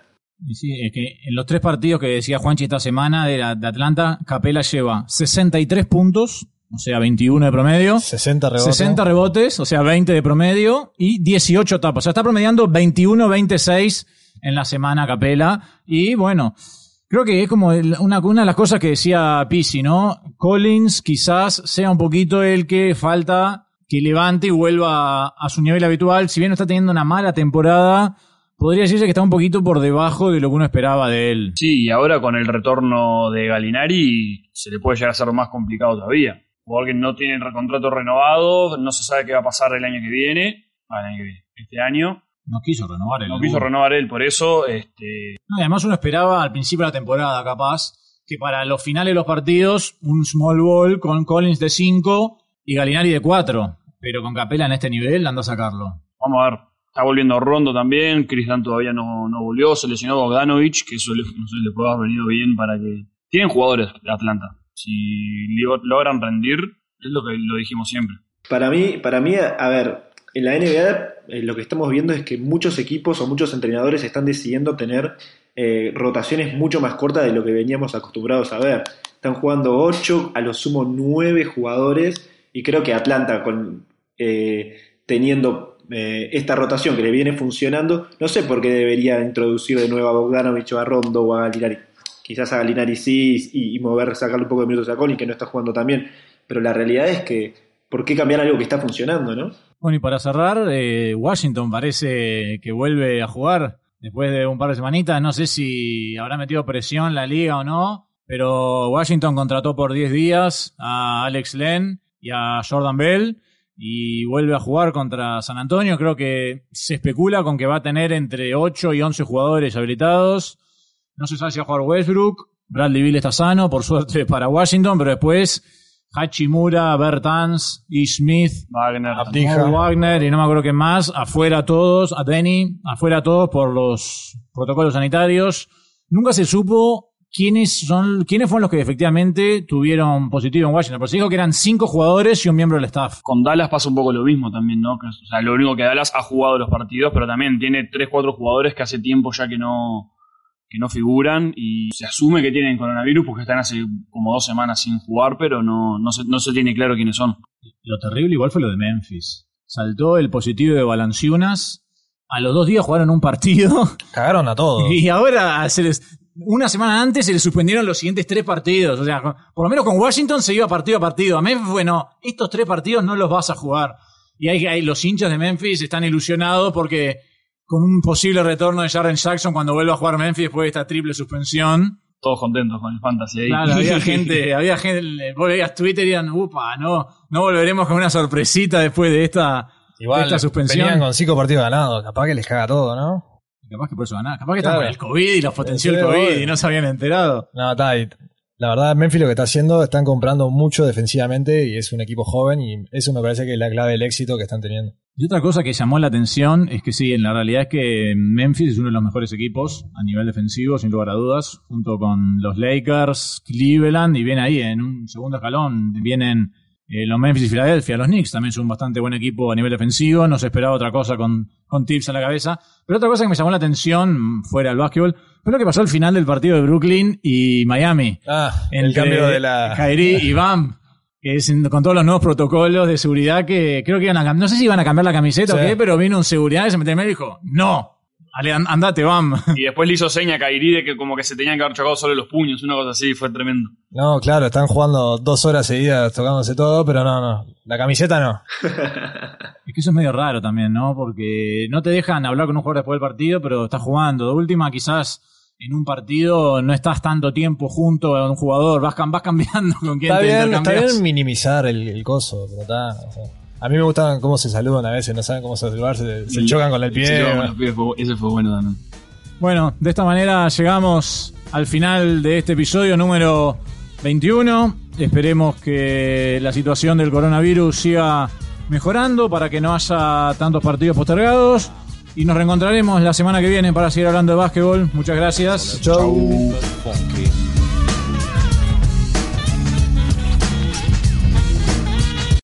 S1: Sí, es que en los tres partidos que decía Juanchi esta semana de, la- de Atlanta, Capela lleva 63 puntos, o sea, 21 de promedio.
S3: 60 rebotes.
S1: 60 rebotes, o sea, 20 de promedio y 18 tapas. O sea, está promediando 21-26 en la semana Capela. Y bueno, creo que es como una, una de las cosas que decía Pisi, ¿no? Collins quizás sea un poquito el que falta que levante y vuelva a, a su nivel habitual. Si bien no está teniendo una mala temporada, podría decirse que está un poquito por debajo de lo que uno esperaba de él.
S4: Sí, y ahora con el retorno de Galinari se le puede llegar a ser más complicado todavía. Porque no tiene el contrato renovado, no se sabe qué va a pasar el año que viene. Ah, el año que viene. Este año.
S1: No quiso renovar el
S4: No quiso renovar él, por eso este,
S1: No, además uno esperaba al principio de la temporada, capaz, que para los finales de los partidos, un small ball con Collins de 5 y Galinari de 4. Pero con Capela en este nivel, anda a sacarlo.
S4: Vamos a ver. Está volviendo Rondo también. Chris todavía no, no volvió. Se lesionó Bogdanovich, que eso le, no sé, le puede haber venido bien para que. Tienen jugadores de Atlanta. Si lo- logran rendir, es lo que lo dijimos siempre.
S2: Para mí, para mí, a ver, en la NBA eh, lo que estamos viendo es que muchos equipos o muchos entrenadores están decidiendo tener eh, rotaciones mucho más cortas de lo que veníamos acostumbrados a ver. Están jugando 8, a lo sumo 9 jugadores y creo que Atlanta con eh, teniendo eh, esta rotación que le viene funcionando, no sé por qué debería introducir de nuevo a Bogdanovich o a Rondo o a Galinari. Quizás a Galinari sí y, mover, sacarle un poco de minutos a Collins que no está jugando tan bien, pero la realidad es que ¿por qué cambiar algo que está funcionando, no?
S1: Bueno, y para cerrar, eh, Washington parece que vuelve a jugar después de un par de semanitas. No sé si habrá metido presión la liga o no, Pero Washington contrató por 10 días a Alex Len y a Jordan Bell y vuelve a jugar contra San Antonio. Creo que se especula con que va a tener entre 8 y 11 jugadores habilitados. No se sabe si va a jugar Westbrook. Bradley Bill está sano, por suerte para Washington, pero después Hachimura, Bertans, E. Smith,
S4: Wagner.
S1: Wagner y no me acuerdo qué más, afuera todos, a Denny, afuera todos por los protocolos sanitarios. Nunca se supo quiénes son, quiénes fueron los que efectivamente tuvieron positivo en Washington. Pero se dijo que eran cinco jugadores y un miembro del staff.
S4: Con Dallas pasa un poco lo mismo también, ¿no? Que, o sea, lo único que Dallas ha jugado los partidos, pero también tiene 3-4 jugadores que hace tiempo ya que no, que no figuran y se asume que tienen coronavirus porque están hace como dos semanas sin jugar, pero no, no, se, no se tiene claro quiénes son.
S1: Lo terrible igual fue lo de Memphis. Saltó el positivo de Valanciunas. A los dos días jugaron un partido.
S3: Cagaron a todos.
S1: Y ahora se les, una semana antes se les suspendieron los siguientes tres partidos. O sea, por lo menos con Washington se iba partido a partido. A Memphis, bueno, estos tres partidos no los vas a jugar. Y hay, hay- los hinchas de Memphis están ilusionados porque con un posible retorno de Jaren Jackson cuando vuelva a jugar Memphis después de esta triple suspensión.
S4: Todos contentos con el fantasy ahí.
S1: Claro, había gente, había gente, vos veías Twitter y dirían, upa, no, no volveremos con una sorpresita después de esta, de
S3: Igual
S1: esta suspensión.
S3: venían con cinco partidos ganados. Capaz que les caga todo, ¿no?
S1: Capaz que por eso ganaba. Capaz que
S3: Claro.
S1: estaban con el COVID y los potenció el COVID y no se habían enterado.
S3: No, está ahí. La verdad, Memphis lo que está haciendo, están comprando mucho defensivamente y es un equipo joven y eso me parece que es la clave del éxito que están teniendo.
S1: Y otra cosa que llamó la atención es que sí, en la realidad es que Memphis es uno de los mejores equipos a nivel defensivo, sin lugar a dudas, junto con los Lakers, Cleveland, y viene ahí en un segundo escalón, vienen eh, los Memphis y Filadelfia, los Knicks también son un bastante buen equipo a nivel defensivo, no se esperaba otra cosa con, con tips a la cabeza. Pero otra cosa que me llamó la atención, fuera del básquetbol, fue lo que pasó al final del partido de Brooklyn y Miami.
S3: Ah, el
S1: Entre
S3: cambio de la...
S1: Kyrie y Bam. Que es en- con todos los nuevos protocolos de seguridad que creo que iban a cambiar. No sé si iban a cambiar la camiseta o
S3: Sí.
S1: qué, pero vino un seguridad y se metió en medio y dijo: No, Ale, an- andate, Bam.
S4: Y después le hizo seña a Kairi de que como que se tenían que haber chocado solo los puños, una cosa así, fue tremendo.
S3: No, claro, están jugando dos horas seguidas tocándose todo, pero no, no. La camiseta no.
S1: Es que eso es medio raro también, ¿no? Porque no te dejan hablar con un jugador después del partido, pero estás jugando. De última, quizás en un partido no estás tanto tiempo junto a un jugador, vas, vas cambiando con quién
S3: Está
S1: te
S3: bien, está bien minimizar el, el coso, pero está... o sea, a mí me gustan cómo se saludan a veces, no saben cómo saludar, se, se
S4: Y-
S3: chocan con el
S4: Se
S3: pie.
S4: con los pies, fue- ese fue bueno también.
S1: Bueno, de esta manera llegamos al final de este episodio número 21. Esperemos que la situación del coronavirus siga mejorando para que no haya tantos partidos postergados. Y nos reencontraremos la semana que viene para seguir hablando de básquetbol. Muchas gracias.
S3: Chau.